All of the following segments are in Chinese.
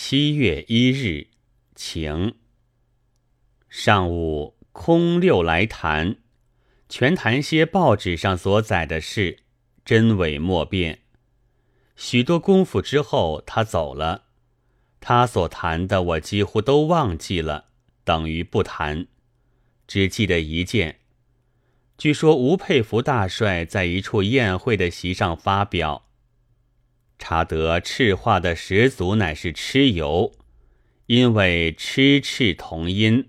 七月一日，晴。上午空六来谈，全谈些报纸上所载的事，真伪莫辨。许多功夫之后，他走了。他所谈的，我几乎都忘记了，等于不谈，只记得一件。据说吴佩孚大帅在一处宴会的席上发表，查得赤化的始祖乃是蚩尤，因为蚩赤同音，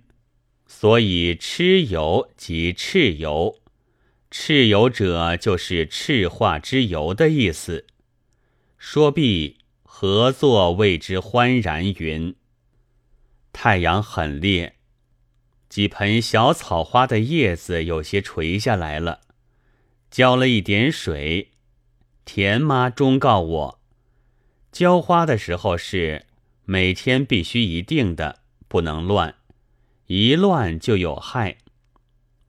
所以蚩尤即蚩尤，蚩尤者就是赤化之尤的意思。说毕，合作谓之欢然云。太阳很烈。几盆小草花的叶子有些垂下来了，浇了一点水。田妈忠告我，浇花的时候是每天必须一定的，不能乱，一乱就有害。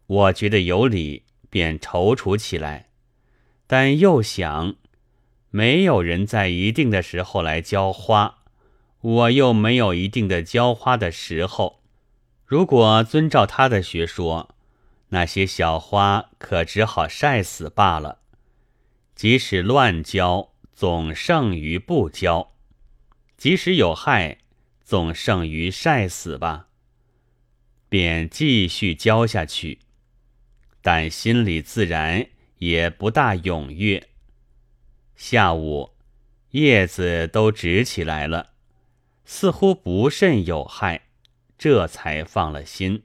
我觉得有理，便踌躇起来，但又想，没有人在一定的时候来浇花，我又没有一定的浇花的时候。如果遵照他的学说，那些小花可只好晒死罢了。即使乱浇，总胜于不浇；即使有害，总胜于晒死吧。便继续浇下去，但心里自然也不大踊跃。下午，叶子都直起来了，似乎不甚有害。这才放了心。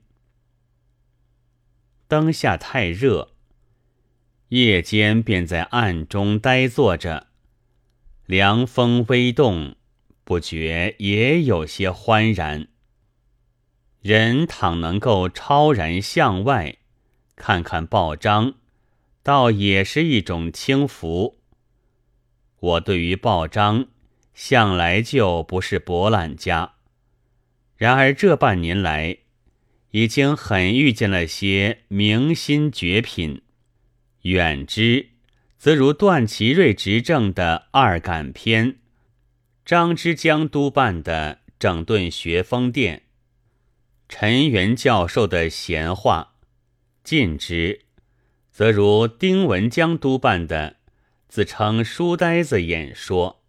灯下太热，夜间便在暗中呆坐着，凉风微动，不觉也有些欢然。人倘能够超然向外，看看报章，倒也是一种轻浮。我对于报章，向来就不是博览家。然而这半年来，已经很遇见了些明心绝品。远之，则如段祺瑞执政的《二感篇》，张之江督办的《整顿学风殿》，陈元教授的闲话；近之，则如丁文江督办的自称书呆子演说，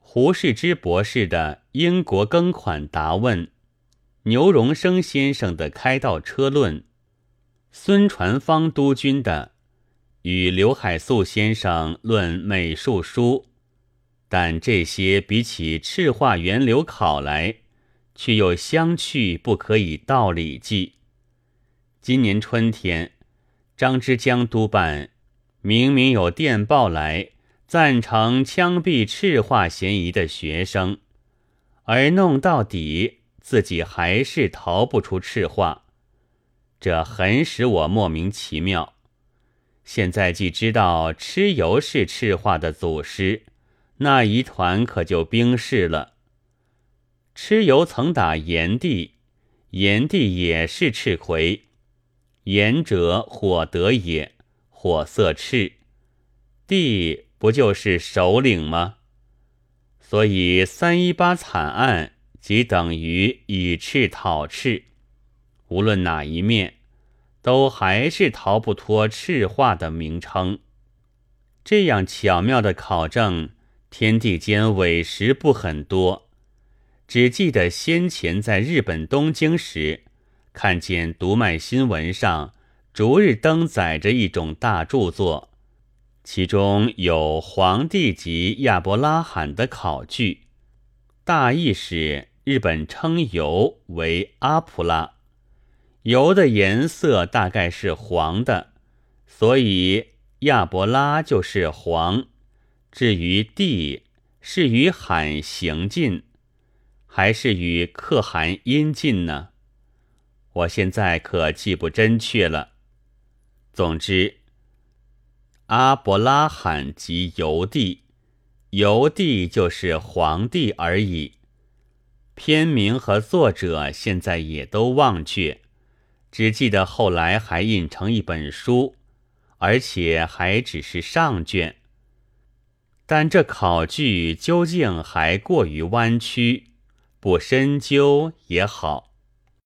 胡适之博士的英国庚款答问。牛荣生先生的《开道车论》，孙传芳督军的与刘海粟先生论美术书，但这些比起赤化源流考来，却又相去不可以道理记。今年春天，张之江督办明明有电报来赞成枪毙赤化嫌疑的学生，而弄到底。自己还是逃不出赤化，这很使我莫名其妙。现在既知道蚩尤是赤化的祖师，那一团可就冰释了。蚩尤曾打炎帝，炎帝也是赤魁，炎者火德也，火色赤，帝不就是首领吗？所以三一八惨案。即等于以赤讨赤，无论哪一面，都还是逃不脱赤化的名称。这样巧妙的考证，天地间委实不很多。只记得先前在日本东京时，看见读卖新闻上逐日登载着一种大著作，其中有皇帝及亚伯拉罕的考据，大意是。日本称油为阿普拉，油的颜色大概是黄的，所以亚伯拉就是黄。至于地是与罕行进，还是与可汗阴进呢？我现在可记不真确了。总之，阿伯拉罕即油地，油地就是皇帝而已。篇名和作者现在也都忘却，只记得后来还印成一本书，而且还只是上卷。但这考据究竟还过于弯曲，不深究也好。